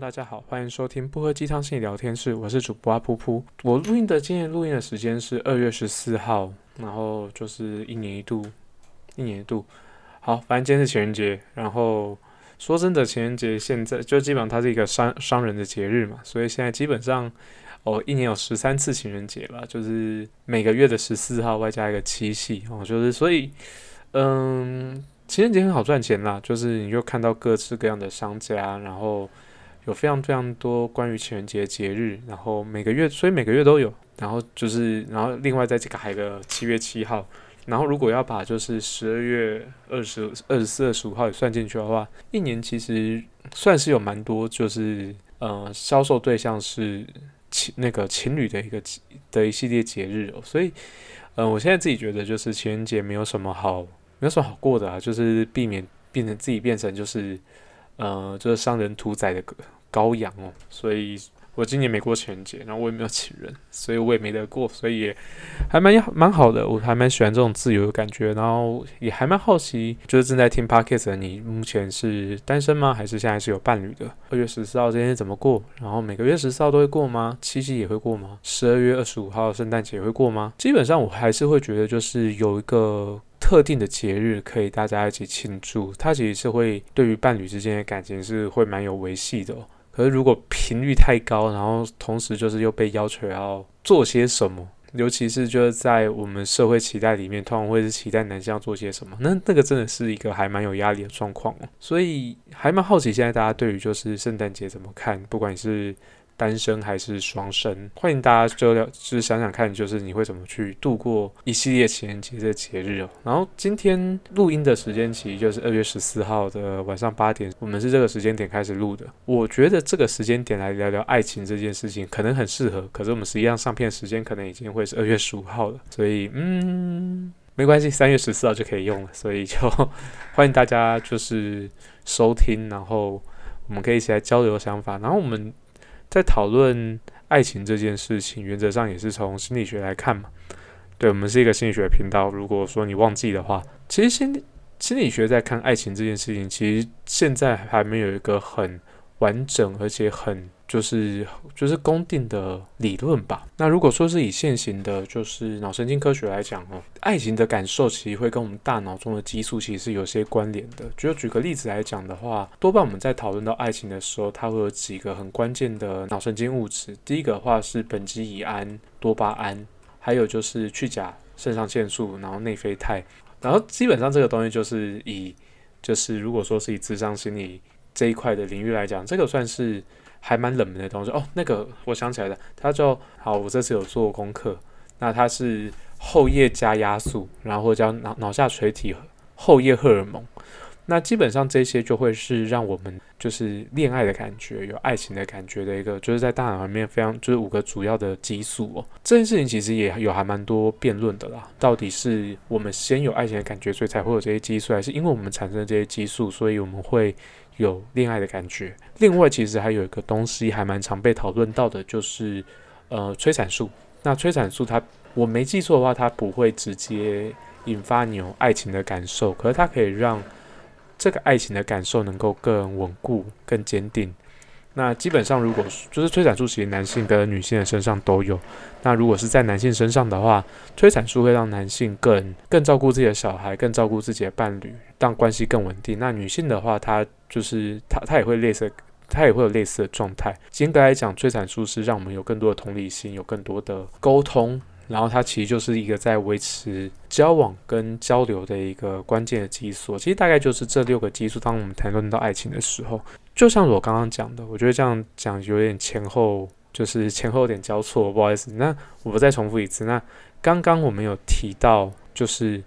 大家好，欢迎收听不喝鸡汤心理聊天室，我是主播阿噗噗。我录音的今天录音的时间是二月十四号，然后就是一年一度，一年一度。好，反正今天是情人节，然后说真的，情人节现在就基本上它是一个商商人的节日嘛，所以现在基本上哦，一年有十三次情人节吧，就是每个月的十四号外加一个七夕哦，就是所以嗯。情人节很好赚钱啦，就是你就看到各式各样的商家，然后有非常非常多关于情人节节日，然后每个月，所以每个月都有，然后就是，然后另外再这个还有个七月七号，然后如果要把就是十二月二十二十四、二十五号也算进去的话，一年其实算是有蛮多，就是呃销售对象是情那个情侣的一个的一系列节日哦，所以嗯，我现在自己觉得就是情人节没有什么好。没有什么好过的啊，就是避免变成自己变成就是，呃，就是商人屠宰的羔羊哦，所以。我今年没过情人节，然后我也没有请人，所以我也没得过，所以还蛮蛮好的。我还蛮喜欢这种自由的感觉，然后也还蛮好奇，就是正在听 podcast 的你，目前是单身吗？还是现在是有伴侣的？二月十四号这天怎么过？然后每个月十四号都会过吗？七夕也会过吗？十二月二十五号圣诞节会过吗？基本上我还是会觉得，就是有一个特定的节日可以大家一起庆祝，它其实是会对于伴侣之间的感情是会蛮有维系的。可是如果频率太高，然后同时就是又被要求要做些什么，尤其是就是在我们社会期待里面，通常会是期待男性要做些什么，那那个真的是一个还蛮有压力的状况哦。所以还蛮好奇现在大家对于就是圣诞节怎么看，不管是。单身还是双生？欢迎大家就聊，就是想想看，就是你会怎么去度过一系列情人节的节日哦。然后今天录音的时间其实就是二月十四号的晚上八点，我们是这个时间点开始录的。我觉得这个时间点来聊聊爱情这件事情可能很适合，可是我们实际上上片时间可能已经会是二月十五号了，所以嗯，没关系，三月十四号就可以用了。所以就欢迎大家就是收听，然后我们可以一起来交流想法，然后我们。在讨论爱情这件事情，原则上也是从心理学来看嘛。对我们是一个心理学频道。如果说你忘记的话，其实心心理学在看爱情这件事情，其实现在还没有一个很完整而且很。就是就是公定的理论吧。那如果说是以现行的，就是脑神经科学来讲哦，爱情的感受其实会跟我们大脑中的激素其实是有些关联的。就举个例子来讲的话，多半我们在讨论到爱情的时候，它会有几个很关键的脑神经物质。第一个的话是苯基乙胺、多巴胺，还有就是去甲肾上腺素，然后内啡肽。然后基本上这个东西就是以就是如果说是以智商心理这一块的领域来讲，这个算是。还蛮冷门的东西哦，那个我想起来了，它叫好，我这次有做功课，那它是后叶加压素，然后叫脑脑下垂体后叶荷尔蒙，那基本上这些就会是让我们就是恋爱的感觉，有爱情的感觉的一个，就是在大脑里面非常就是五个主要的激素哦。这件事情其实也有还蛮多辩论的啦，到底是我们先有爱情的感觉，所以才会有这些激素，还是因为我们产生这些激素，所以我们会。有恋爱的感觉。另外，其实还有一个东西还蛮常被讨论到的，就是呃催产素。那催产素它，我没记错的话，它不会直接引发你有爱情的感受，可是它可以让这个爱情的感受能够更稳固、更坚定。那基本上，如果就是催产素，其实男性跟女性的身上都有。那如果是在男性身上的话，催产素会让男性更更照顾自己的小孩，更照顾自己的伴侣，让关系更稳定。那女性的话，她就是她她也会类似，她也会有类似的状态。严格来讲，催产素是让我们有更多的同理心，有更多的沟通。然后它其实就是一个在维持交往跟交流的一个关键的激素。其实大概就是这六个激素，当我们谈论到爱情的时候，就像我刚刚讲的，我觉得这样讲有点前后，就是前后有点交错，不好意思。那我不再重复一次。那刚刚我们有提到，就是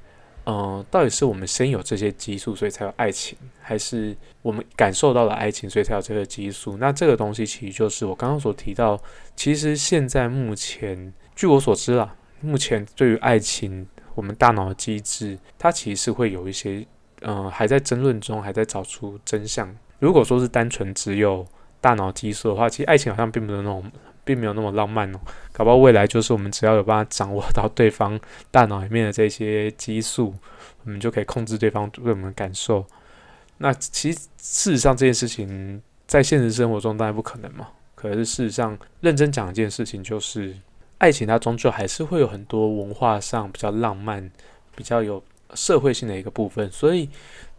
嗯，到底是我们先有这些激素，所以才有爱情，还是我们感受到了爱情，所以才有这个激素？那这个东西其实就是我刚刚所提到，其实现在目前。据我所知啦，目前对于爱情，我们大脑的机制，它其实是会有一些，嗯，还在争论中，还在找出真相。如果说是单纯只有大脑激素的话，其实爱情好像并没有那种，并没有那么浪漫哦。搞不好未来就是我们只要有办法掌握到对方大脑里面的这些激素，我们就可以控制对方对我们的感受。那其实事实上这件事情。在现实生活中当然不可能嘛。可是事实上，认真讲一件事情，就是爱情它终究还是会有很多文化上比较浪漫、比较有社会性的一个部分。所以，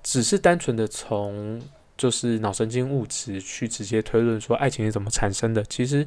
只是单纯的从就是脑神经物质去直接推论说爱情是怎么产生的，其实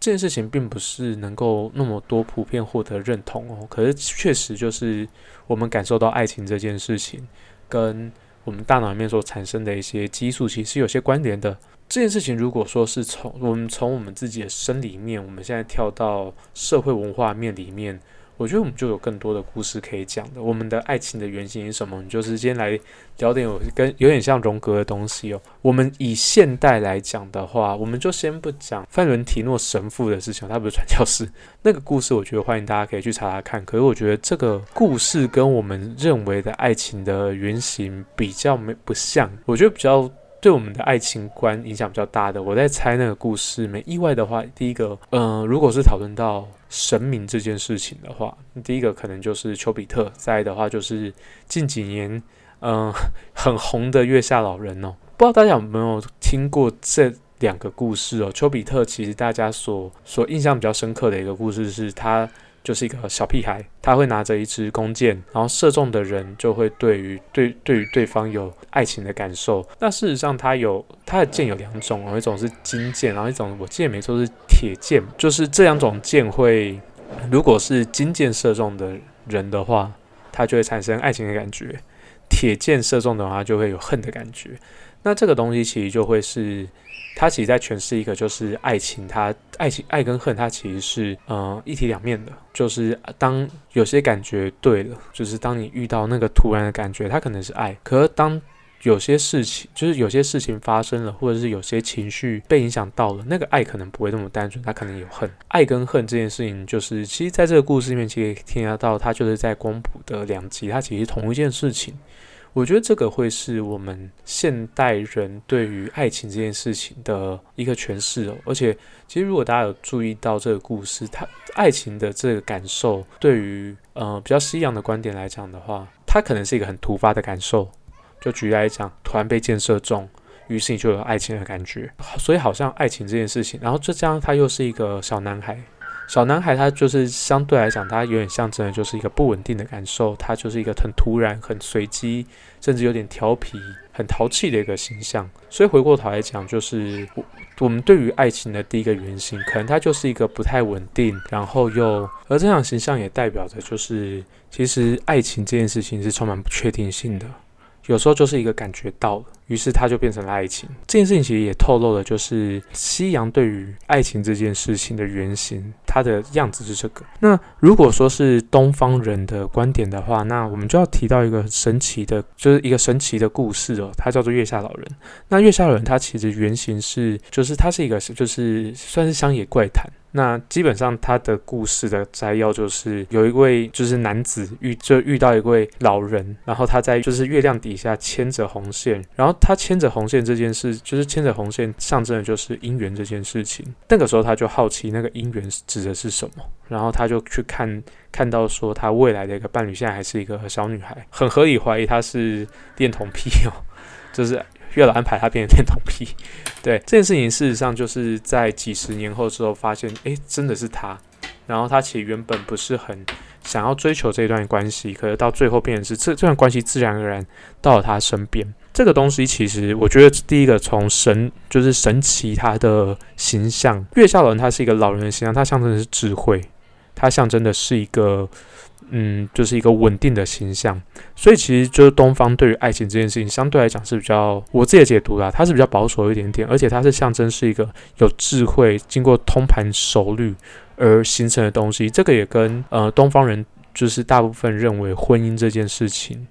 这件事情并不是能够那么多普遍获得认同哦。可是确实就是我们感受到爱情这件事情，跟我们大脑里面所产生的一些激素，其实有些关联的。这件事情，如果说是从我们从我们自己的生理面，我们现在跳到社会文化面里面，我觉得我们就有更多的故事可以讲的。我们的爱情的原型是什么？你就是今天来聊点有跟有点像荣格的东西哦。我们以现代来讲的话，我们就先不讲范伦提诺神父的事情，他不是传教士。那个故事，我觉得欢迎大家可以去查查看。可是我觉得这个故事跟我们认为的爱情的原型比较没不像，我觉得比较。对我们的爱情观影响比较大的，我在猜那个故事。没意外的话，第一个，嗯，如果是讨论到神明这件事情的话，第一个可能就是丘比特。再的话，就是近几年，嗯，很红的月下老人哦。不知道大家有没有听过这两个故事哦？丘比特其实大家所所印象比较深刻的一个故事是他。就是一个小屁孩，他会拿着一支弓箭，然后射中的人就会对于对对于对方有爱情的感受。那事实上，他有他的箭有两种，有一种是金箭，然后一种我记得没错是铁箭。就是这两种箭会，如果是金箭射中的人的话，他就会产生爱情的感觉；铁箭射中的话，就会有恨的感觉。那这个东西其实就会是。它其实在诠释一个，就是爱情，它爱情爱跟恨，它其实是呃一体两面的。就是当有些感觉对了，就是当你遇到那个突然的感觉，它可能是爱；可是当有些事情，就是有些事情发生了，或者是有些情绪被影响到了，那个爱可能不会那么单纯，它可能有恨。爱跟恨这件事情，就是其实在这个故事里面，其实听得到，它就是在光谱的两极，它其实同一件事情。我觉得这个会是我们现代人对于爱情这件事情的一个诠释哦。而且，其实如果大家有注意到这个故事，它爱情的这个感受，对于呃比较西洋的观点来讲的话，它可能是一个很突发的感受。就举例来讲，突然被箭射中，于是你就有爱情的感觉。所以，好像爱情这件事情，然后这样他又是一个小男孩。小男孩他就是相对来讲，他有点象征的就是一个不稳定的感受，他就是一个很突然、很随机，甚至有点调皮、很淘气的一个形象。所以回过头来讲，就是我我们对于爱情的第一个原型，可能他就是一个不太稳定，然后又而这样形象也代表着就是其实爱情这件事情是充满不确定性的。有时候就是一个感觉到了，于是它就变成了爱情。这件事情其实也透露了，就是夕阳对于爱情这件事情的原型，它的样子是这个。那如果说是东方人的观点的话，那我们就要提到一个神奇的，就是一个神奇的故事哦，它叫做月下老人。那月下老人他其实原型是，就是他是一个，就是算是乡野怪谈。那基本上他的故事的摘要就是有一位就是男子遇就遇到一位老人，然后他在就是月亮底下牵着红线，然后他牵着红线这件事就是牵着红线象征的就是姻缘这件事情。那个时候他就好奇那个姻缘指的是什么，然后他就去看看到说他未来的一个伴侣现在还是一个小女孩，很合理怀疑他是恋童癖哦，就是。月老安排他变成恋童癖，对这件事情，事实上就是在几十年后之后发现，诶，真的是他。然后他其实原本不是很想要追求这段关系，可是到最后变成是这这段关系自然而然到了他身边。这个东西其实我觉得第一个从神就是神奇他的形象，月下老人他是一个老人的形象，他象征的是智慧，他象征的是一个。嗯，就是一个稳定的形象，所以其实就是东方对于爱情这件事情，相对来讲是比较我自己解读啦，它是比较保守一点点，而且它是象征是一个有智慧、经过通盘熟虑而形成的东西。这个也跟呃东方人就是大部分认为婚姻这件事情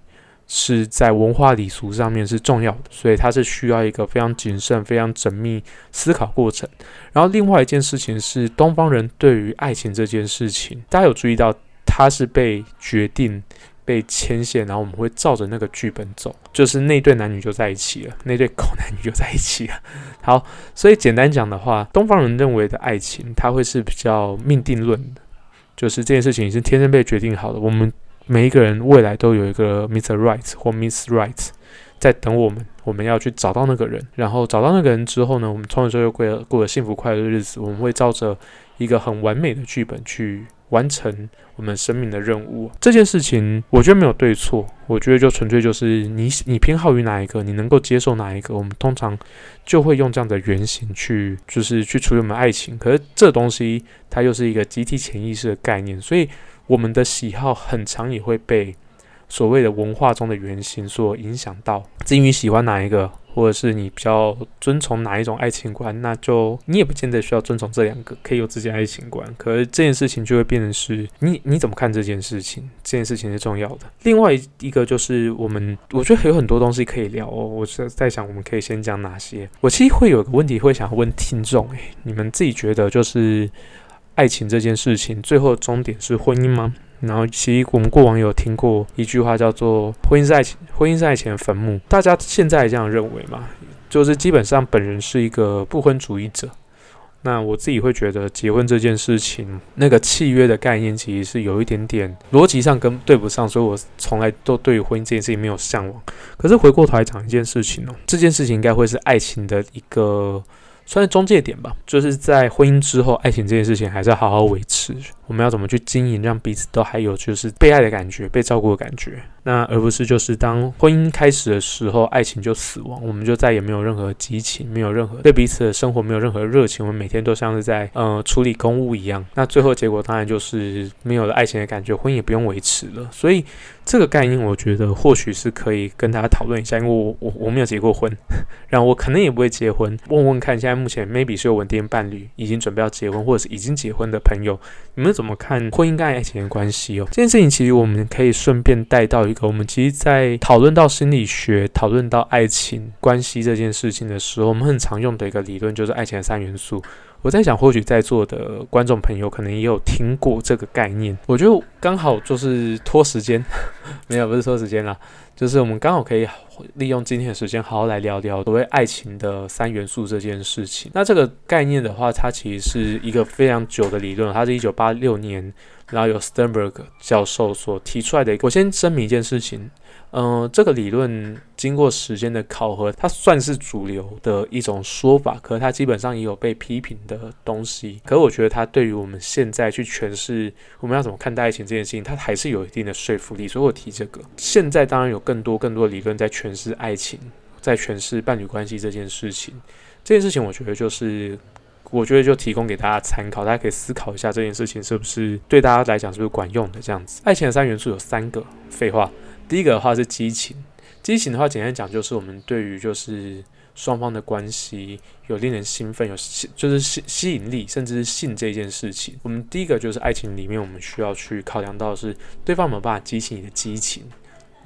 是在文化礼俗上面是重要的，所以它是需要一个非常谨慎、非常缜密思考过程。然后另外一件事情是东方人对于爱情这件事情，大家有注意到？他是被决定、被牵线，然后我们会照着那个剧本走，就是那对男女就在一起了，那对狗男女就在一起了。好，所以简单讲的话，东方人认为的爱情，它会是比较命定论的，就是这件事情是天生被决定好的。我们每一个人未来都有一个 Mr. Right 或 Miss Right，在等我们，我们要去找到那个人，然后找到那个人之后呢，我们从此之后又过了过了幸福快乐的日子。我们会照着一个很完美的剧本去完成我们生命的任务。这件事情我觉得没有对错，我觉得就纯粹就是你你偏好于哪一个，你能够接受哪一个，我们通常就会用这样的原型去就是去处理我们爱情。可是这东西它又是一个集体潜意识的概念，所以我们的喜好很常也会被。所谓的文化中的原型所影响到，至于喜欢哪一个，或者是你比较遵从哪一种爱情观，那就你也不见得需要遵从这两个，可以有自己的爱情观。可是这件事情就会变成是你你怎么看这件事情？这件事情是重要的。另外一个就是我们，我觉得还有很多东西可以聊哦。我是在想，我们可以先讲哪些？我其实会有个问题会想问听众，诶，你们自己觉得就是爱情这件事情，最后终点是婚姻吗？然后，其实我们过往有听过一句话，叫做“婚姻是爱情，婚姻是爱情坟墓”。大家现在这样认为嘛？就是基本上本人是一个不婚主义者。那我自己会觉得，结婚这件事情，那个契约的概念其实是有一点点逻辑上跟对不上，所以我从来都对婚姻这件事情没有向往。可是回过头来讲一件事情哦，这件事情应该会是爱情的一个。算是中介点吧，就是在婚姻之后，爱情这件事情还是要好好维持。我们要怎么去经营，让彼此都还有就是被爱的感觉、被照顾的感觉？那而不是就是当婚姻开始的时候，爱情就死亡，我们就再也没有任何激情，没有任何对彼此的生活没有任何热情，我们每天都像是在呃处理公务一样。那最后结果当然就是没有了爱情的感觉，婚姻也不用维持了。所以。这个概念，我觉得或许是可以跟大家讨论一下，因为我我我没有结过婚，然后我可能也不会结婚。问问看，现在目前 maybe 是有稳定伴侣，已经准备要结婚，或者是已经结婚的朋友，你们怎么看婚姻跟爱情的关系哦？这件事情其实我们可以顺便带到一个，我们其实，在讨论到心理学、讨论到爱情关系这件事情的时候，我们很常用的一个理论就是爱情的三元素。我在想，或许在座的观众朋友可能也有听过这个概念。我觉得刚好就是拖时间，没有不是拖时间啦，就是我们刚好可以利用今天的时间，好好来聊聊所谓爱情的三元素这件事情。那这个概念的话，它其实是一个非常久的理论，它是一九八六年，然后由 Sternberg 教授所提出来的。我先声明一件事情。嗯，这个理论经过时间的考核，它算是主流的一种说法，可是它基本上也有被批评的东西。可我觉得它对于我们现在去诠释我们要怎么看待爱情这件事情，它还是有一定的说服力。所以我提这个。现在当然有更多更多理论在诠释爱情，在诠释伴侣关系这件事情。这件事情我觉得就是，我觉得就提供给大家参考，大家可以思考一下这件事情是不是对大家来讲是不是管用的这样子。爱情的三元素有三个，废话。第一个的话是激情，激情的话简单讲就是我们对于就是双方的关系有令人兴奋，有吸就是吸吸引力，甚至是性这件事情。我们第一个就是爱情里面我们需要去考量到是对方有没有办法激起你的激情，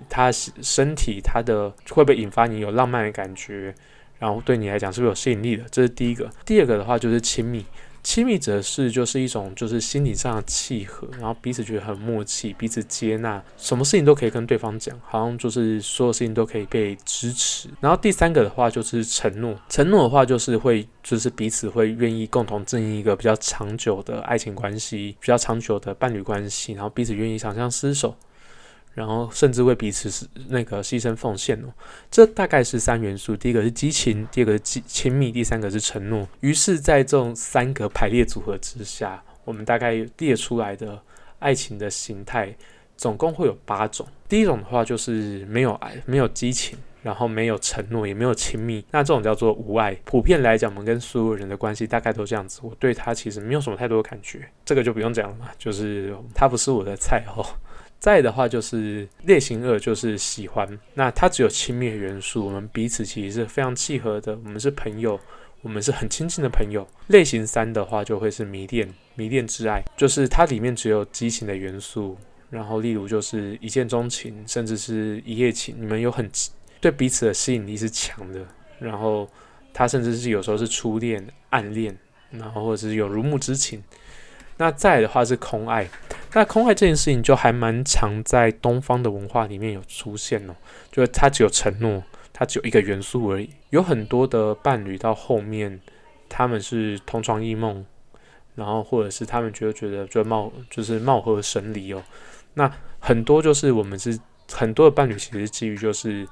他身体他的会不会引发你有浪漫的感觉，然后对你来讲是不是有吸引力的，这是第一个。第二个的话就是亲密。亲密则是就是一种就是心理上的契合，然后彼此觉得很默契，彼此接纳，什么事情都可以跟对方讲，好像就是所有事情都可以被支持。然后第三个的话就是承诺，承诺的话就是会就是彼此会愿意共同经营一个比较长久的爱情关系，比较长久的伴侣关系，然后彼此愿意长相厮守。然后甚至为彼此是那个牺牲奉献哦，这大概是三元素。第一个是激情，第二个是亲密，第三个是承诺。于是，在这种三个排列组合之下，我们大概列出来的爱情的形态，总共会有八种。第一种的话就是没有爱，没有激情，然后没有承诺，也没有亲密，那这种叫做无爱。普遍来讲，我们跟所有人的关系大概都这样子。我对他其实没有什么太多的感觉，这个就不用讲了嘛，就是他不是我的菜哦。再的话就是类型二，就是喜欢，那它只有亲密的元素，我们彼此其实是非常契合的，我们是朋友，我们是很亲近的朋友。类型三的话就会是迷恋，迷恋之爱，就是它里面只有激情的元素，然后例如就是一见钟情，甚至是一夜情，你们有很对彼此的吸引力是强的，然后它甚至是有时候是初恋、暗恋，然后或者是有如沐之情。那再的话是空爱。那空爱这件事情就还蛮常在东方的文化里面有出现哦，就是它只有承诺，它只有一个元素而已。有很多的伴侣到后面，他们是同床异梦，然后或者是他们觉得觉得就貌就是貌合神离哦。那很多就是我们是很多的伴侣其实基于就是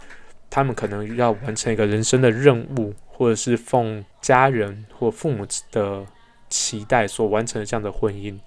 他们可能要完成一个人生的任务，或者是奉家人或父母的期待所完成的这样的婚姻。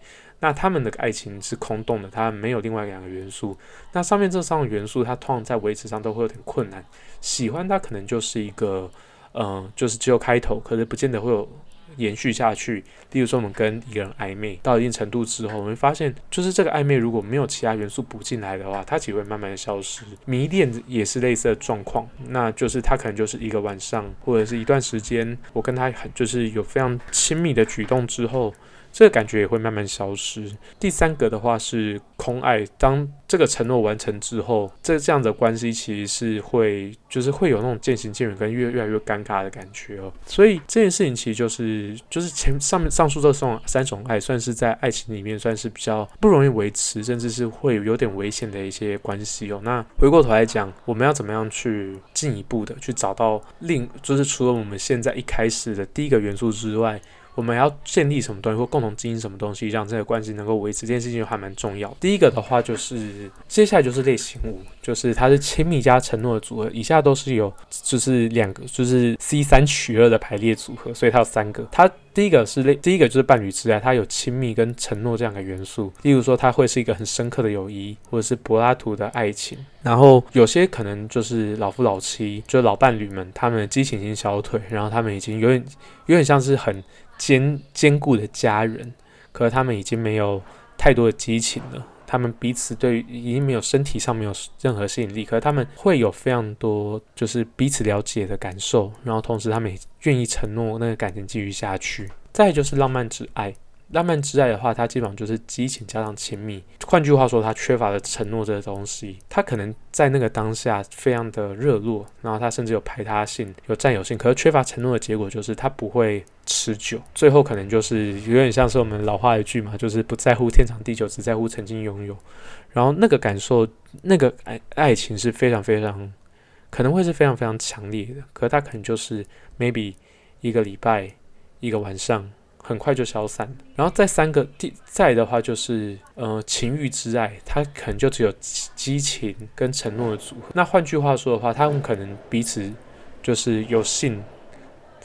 那他们的爱情是空洞的，它没有另外两个元素。那上面这三个元素，它通常在维持上都会有点困难。喜欢它可能就是一个，嗯，就是只有开头，可是不见得会有。延续下去，例如说我们跟一个人暧昧到一定程度之后，我们会发现，就是这个暧昧如果没有其他元素补进来的话，它只会慢慢的消失。迷恋也是类似的状况，那就是他可能就是一个晚上或者是一段时间，我跟他很就是有非常亲密的举动之后。这个感觉也会慢慢消失。第三个的话是空爱，当这个承诺完成之后，这这样的关系其实是会，就是会有那种渐行渐远跟越越来越尴尬的感觉哦。所以这件事情其实就是，就是前上面上述这种三种爱，算是在爱情里面算是比较不容易维持，甚至是会有点危险的一些关系哦。那回过头来讲，我们要怎么样去进一步的去找到另，就是除了我们现在一开始的第一个元素之外。我们要建立什么东西，或共同经营什么东西，让这个关系能够维持，这件事情还蛮重要。第一个的话，就是接下来就是类型五，就是它是亲密加承诺的组合。以下都是有，就是两个，就是 C 三取二的排列组合，所以它有三个。它第一个是类，第一个就是伴侣之爱，它有亲密跟承诺这样的元素。例如说，它会是一个很深刻的友谊，或者是柏拉图的爱情。然后有些可能就是老夫老妻，就老伴侣们，他们激情已经消退，然后他们已经有点有点像是很。坚坚固的家人，可是他们已经没有太多的激情了。他们彼此对已经没有身体上没有任何吸引力，可是他们会有非常多就是彼此了解的感受，然后同时他们也愿意承诺那个感情继续下去。再就是浪漫之爱。浪漫之爱的话，它基本上就是激情加上亲密。换句话说，它缺乏了承诺这个东西。它可能在那个当下非常的热络，然后它甚至有排他性、有占有性。可是缺乏承诺的结果就是它不会持久，最后可能就是有点像是我们老话一句嘛，就是不在乎天长地久，只在乎曾经拥有。然后那个感受，那个爱爱情是非常非常可能会是非常非常强烈的。可它可能就是 maybe 一个礼拜、一个晚上。很快就消散，然后再三个第再的话就是呃情欲之爱，它可能就只有激情跟承诺的组合。那换句话说的话，他们可能彼此就是有性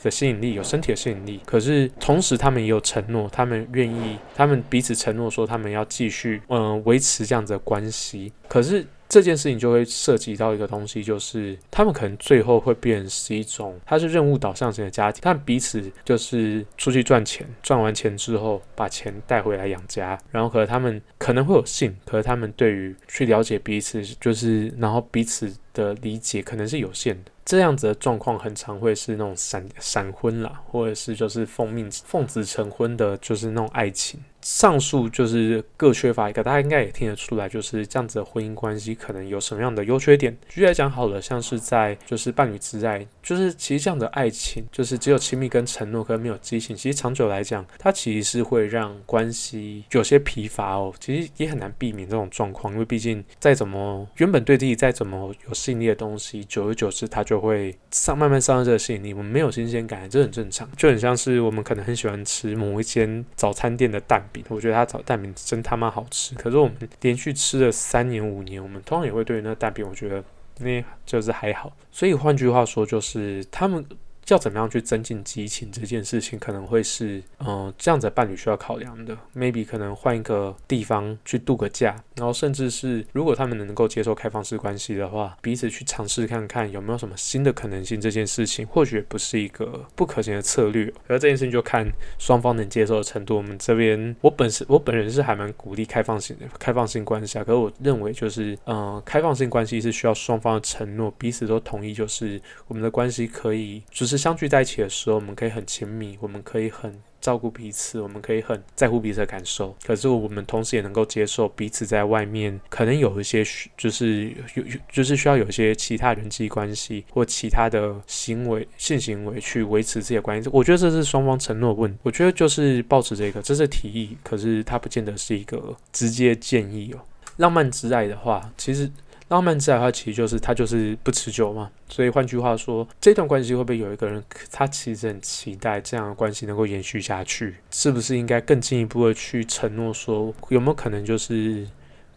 的吸引力，有身体的吸引力，可是同时他们也有承诺，他们愿意，他们彼此承诺说他们要继续嗯维持这样子的关系，可是。这件事情就会涉及到一个东西，就是他们可能最后会变成是一种，它是任务导向型的家庭，但彼此就是出去赚钱，赚完钱之后把钱带回来养家，然后和他们可能会有性，可是他们对于去了解彼此，就是然后彼此的理解可能是有限的。这样子的状况很常会是那种闪闪婚啦，或者是就是奉命奉子成婚的，就是那种爱情。上述就是各缺乏一个，大家应该也听得出来，就是这样子的婚姻关系可能有什么样的优缺点。举例来讲好了，像是在就是伴侣之爱，就是其实这样的爱情，就是只有亲密跟承诺，可没有激情。其实长久来讲，它其实是会让关系有些疲乏哦。其实也很难避免这种状况，因为毕竟再怎么原本对自己再怎么有吸引力的东西，久而久之它就会上慢慢上升这个吸引力。我们没有新鲜感，这很正常。就很像是我们可能很喜欢吃某一间早餐店的蛋饼。我觉得它早蛋饼真他妈好吃，可是我们连续吃了三年五年，我们通常也会对那蛋饼，我觉得那就是还好。所以换句话说，就是他们。要怎么样去增进激情这件事情，可能会是嗯这样子的伴侣需要考量的。Maybe 可能换一个地方去度个假，然后甚至是如果他们能够接受开放式关系的话，彼此去尝试看看有没有什么新的可能性。这件事情或许不是一个不可行的策略，而这件事情就看双方能接受的程度。我们这边我本身我本人是还蛮鼓励开放性的开放性关系啊，可是我认为就是嗯开放性关系是需要双方的承诺，彼此都同意，就是我们的关系可以就是。相聚在一起的时候，我们可以很亲密，我们可以很照顾彼此，我们可以很在乎彼此的感受。可是我们同时也能够接受彼此在外面可能有一些，就是有有就是需要有一些其他人际关系或其他的行为性行为去维持这些关系。我觉得这是双方承诺问。我觉得就是保持这个，这是提议，可是它不见得是一个直接建议哦。浪漫之爱的话，其实。浪漫之爱的话，其实就是它就是不持久嘛。所以换句话说，这段关系会不会有一个人，他其实很期待这样的关系能够延续下去？是不是应该更进一步的去承诺说，有没有可能就是？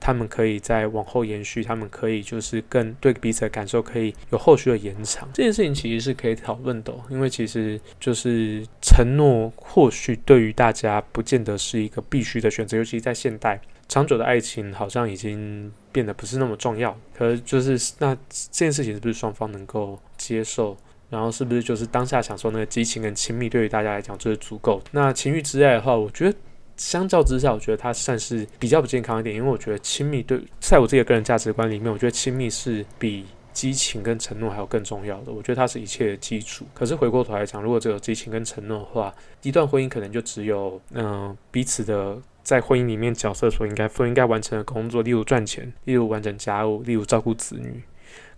他们可以再往后延续，他们可以就是更对彼此的感受可以有后续的延长。这件事情其实是可以讨论的，因为其实就是承诺，或许对于大家不见得是一个必须的选择，尤其在现代，长久的爱情好像已经变得不是那么重要。可是就是那这件事情是不是双方能够接受？然后是不是就是当下享受那个激情跟亲密，对于大家来讲就是足够？那情欲之爱的话，我觉得相较之下，我觉得它算是比较不健康一点，因为我觉得亲密对在我自己的个人价值观里面，我觉得亲密是比激情跟承诺还有更重要的。我觉得它是一切的基础。可是回过头来讲，如果只有激情跟承诺的话，一段婚姻可能就只有嗯彼此的在婚姻里面角色所应该不应该完成的工作，例如赚钱，例如完成家务，例如照顾子女。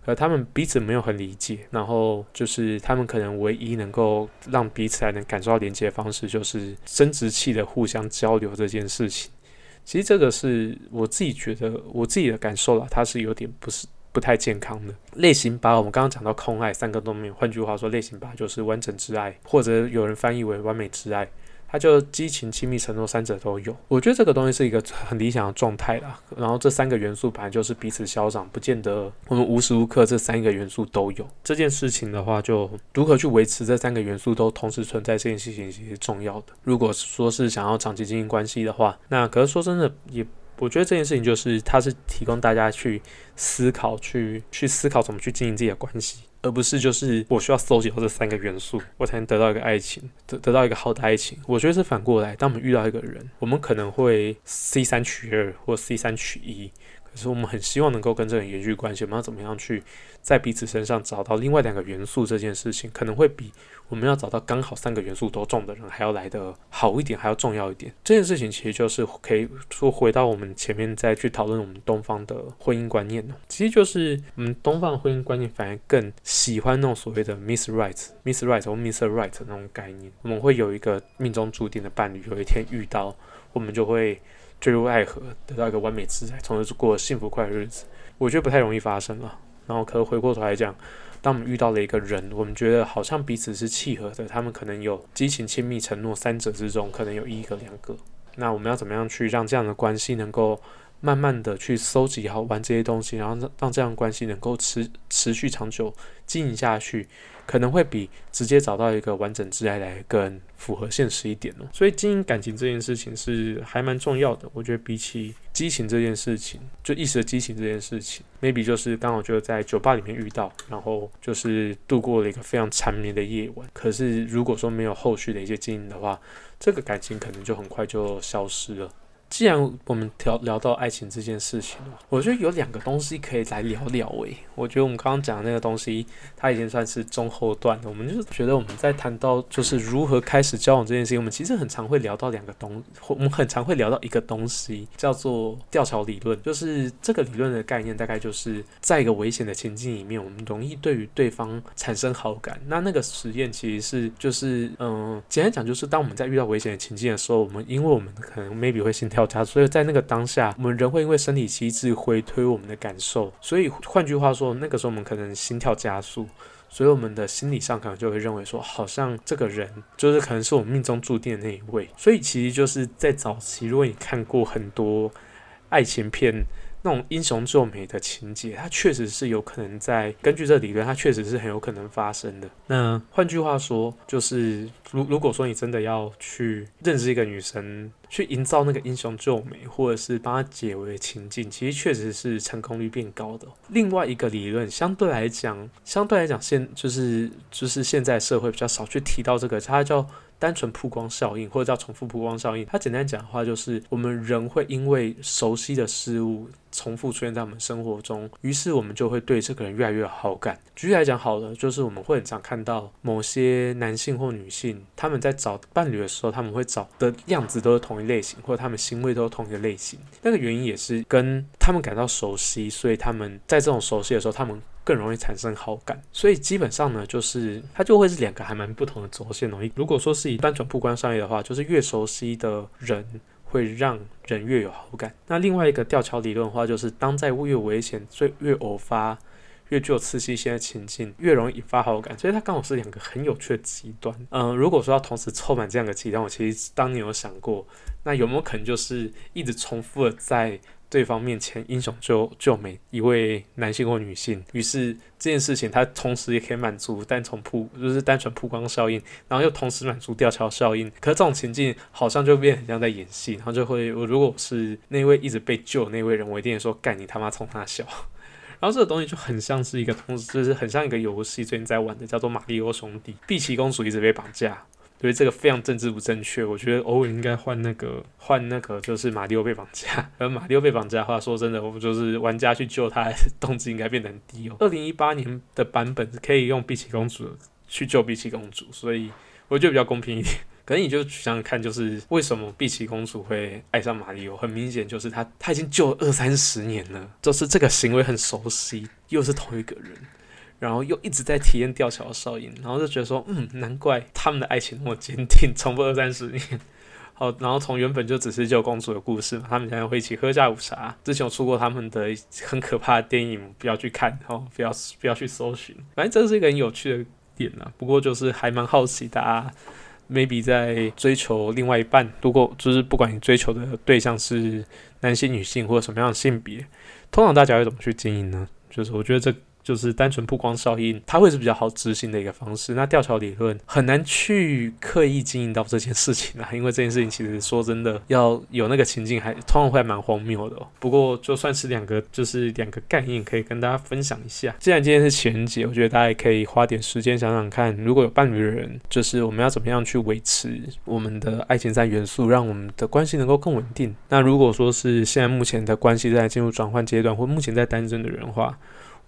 可他们彼此没有很理解，然后就是他们可能唯一能够让彼此还能感受到连接的方式，就是生殖器的互相交流这件事情。其实这个是我自己觉得我自己的感受啦，它是有点不是不太健康的类型八。我们刚刚讲到空爱三个都没有，换句话说，类型八就是完整之爱，或者有人翻译为完美之爱。它就激情、亲密、承诺三者都有，我觉得这个东西是一个很理想的状态啦。然后这三个元素本来就是彼此消长，不见得我们无时无刻这三个元素都有。这件事情的话，就如何去维持这三个元素都同时存在，这件事情其实重要的。如果说是想要长期经营关系的话，那可是说真的，也我觉得这件事情就是它是提供大家去思考，去去思考怎么去经营自己的关系。而不是就是我需要搜集到这三个元素，我才能得到一个爱情，得得到一个好的爱情。我觉得是反过来，当我们遇到一个人，我们可能会 C 三取二或 C 三取一。可是我们很希望能够跟这个人延续关系，我们要怎么样去在彼此身上找到另外两个元素？这件事情可能会比我们要找到刚好三个元素都中的人还要来得好一点，还要重要一点。这件事情其实就是可以说回到我们前面再去讨论我们东方的婚姻观念其实就是我们东方的婚姻观念反而更喜欢那种所谓的 Miss Right、Miss Right 或 Mr Right 那种概念。我们会有一个命中注定的伴侣，有一天遇到，我们就会。坠入爱河，得到一个完美自在，从此过幸福快乐日子，我觉得不太容易发生了。然后，可能回过头来讲，当我们遇到了一个人，我们觉得好像彼此是契合的，他们可能有激情、亲密、承诺三者之中，可能有一个、两个。那我们要怎么样去让这样的关系能够慢慢的去搜集好玩这些东西，然后让让这样关系能够持持续长久经营下去？可能会比直接找到一个完整挚爱来更符合现实一点哦。所以经营感情这件事情是还蛮重要的。我觉得比起激情这件事情，就一时的激情这件事情，maybe 就是刚好就在酒吧里面遇到，然后就是度过了一个非常缠绵的夜晚。可是如果说没有后续的一些经营的话，这个感情可能就很快就消失了。既然我们聊聊到爱情这件事情了，我觉得有两个东西可以来聊聊诶。我觉得我们刚刚讲的那个东西，它已经算是中后段了。我们就是觉得我们在谈到就是如何开始交往这件事情，我们其实很常会聊到两个东，我们很常会聊到一个东西，叫做吊桥理论。就是这个理论的概念，大概就是在一个危险的情境里面，我们容易对于对方产生好感。那那个实验其实是就是嗯，简单讲就是当我们在遇到危险的情境的时候，我们因为我们可能 maybe 会心跳。所以在那个当下，我们人会因为身体机制回推我们的感受，所以换句话说，那个时候我们可能心跳加速，所以我们的心理上可能就会认为说，好像这个人就是可能是我们命中注定的那一位。所以其实就是在早期，如果你看过很多爱情片。那种英雄救美的情节，它确实是有可能在根据这理论，它确实是很有可能发生的。那换句话说，就是如如果说你真的要去认识一个女生，去营造那个英雄救美，或者是帮她解围情境，其实确实是成功率变高的。另外一个理论，相对来讲，相对来讲现就是就是现在社会比较少去提到这个，它叫。单纯曝光效应，或者叫重复曝光效应，它简单讲的话就是，我们人会因为熟悉的事物重复出现在我们生活中，于是我们就会对这个人越来越有好感。举例来讲，好了，就是我们会很常看到某些男性或女性，他们在找伴侣的时候，他们会找的样子都是同一类型，或者他们行为都是同一个类型。那个原因也是跟他们感到熟悉，所以他们在这种熟悉的时候，他们。更容易产生好感，所以基本上呢，就是它就会是两个还蛮不同的轴线哦。如果说是以单纯不关商业的话，就是越熟悉的人会让人越有好感。那另外一个吊桥理论的话，就是当在越危险、最越偶发、越具有刺激性的情境，越容易引发好感。所以它刚好是两个很有趣的极端。嗯，如果说要同时凑满这样的极端，我其实当年有想过，那有没有可能就是一直重复的在。对方面前英雄救救美一位男性或女性，于是这件事情它同时也可以满足单从曝就是单纯曝光效应，然后又同时满足吊桥效应。可这种情境好像就变很像在演戏，然后就会我如果是那位一直被救那位人，我一定说干你他妈冲他笑。然后这个东西就很像是一个同时就是很像一个游戏，最近在玩的叫做《马里奥兄弟》，碧琪公主一直被绑架。所以这个非常政治不正确，我觉得偶尔应该换那个换那个，就是马里奥被绑架。而马里奥被绑架的话，说真的，我们就是玩家去救他，动机应该变得很低哦。二零一八年的版本可以用碧琪公主去救碧琪公主，所以我觉得比较公平一点。可能你就想想看，就是为什么碧琪公主会爱上马里奥？很明显就是他他已经救了二三十年了，就是这个行为很熟悉，又是同一个人。然后又一直在体验吊桥效应，然后就觉得说，嗯，难怪他们的爱情那么坚定，重复二三十年。好，然后从原本就只是救公主的故事，他们现在会一起喝下午茶。之前有出过他们的很可怕的电影，不要去看，哦，不要不要去搜寻。反正这是一个很有趣的点啊。不过就是还蛮好奇，大家 maybe 在追求另外一半，如果就是不管你追求的对象是男性、女性或者什么样的性别，通常大家会怎么去经营呢？就是我觉得这。就是单纯曝光效应，它会是比较好执行的一个方式。那吊桥理论很难去刻意经营到这件事情啊，因为这件事情其实说真的，要有那个情境，还通常会蛮荒谬的。不过就算是两个，就是两个概念，可以跟大家分享一下。既然今天是情人节，我觉得大家也可以花点时间想想看，如果有伴侣的人，就是我们要怎么样去维持我们的爱情三元素，让我们的关系能够更稳定。那如果说是现在目前的关系在进入转换阶段，或目前在单身的人话，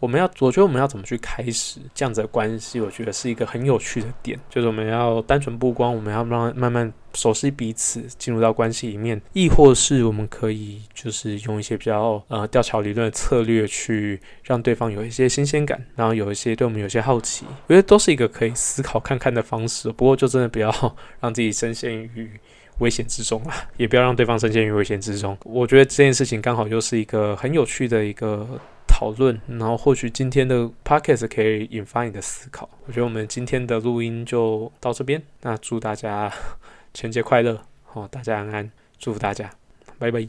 我们要，我觉得我们要怎么去开始这样子的关系？我觉得是一个很有趣的点，就是我们要单纯不光，我们要让慢慢熟悉彼此，进入到关系里面，亦或是我们可以就是用一些比较呃吊桥理论的策略，去让对方有一些新鲜感，然后有一些对我们有些好奇，我觉得都是一个可以思考看看的方式。不过就真的不要让自己深陷于危险之中啊，也不要让对方深陷于危险之中。我觉得这件事情刚好又是一个很有趣的一个。讨论，然后或许今天的 podcast 可以引发你的思考。我觉得我们今天的录音就到这边。那祝大家 情人节快乐，好，大家安安，祝福大家，拜拜。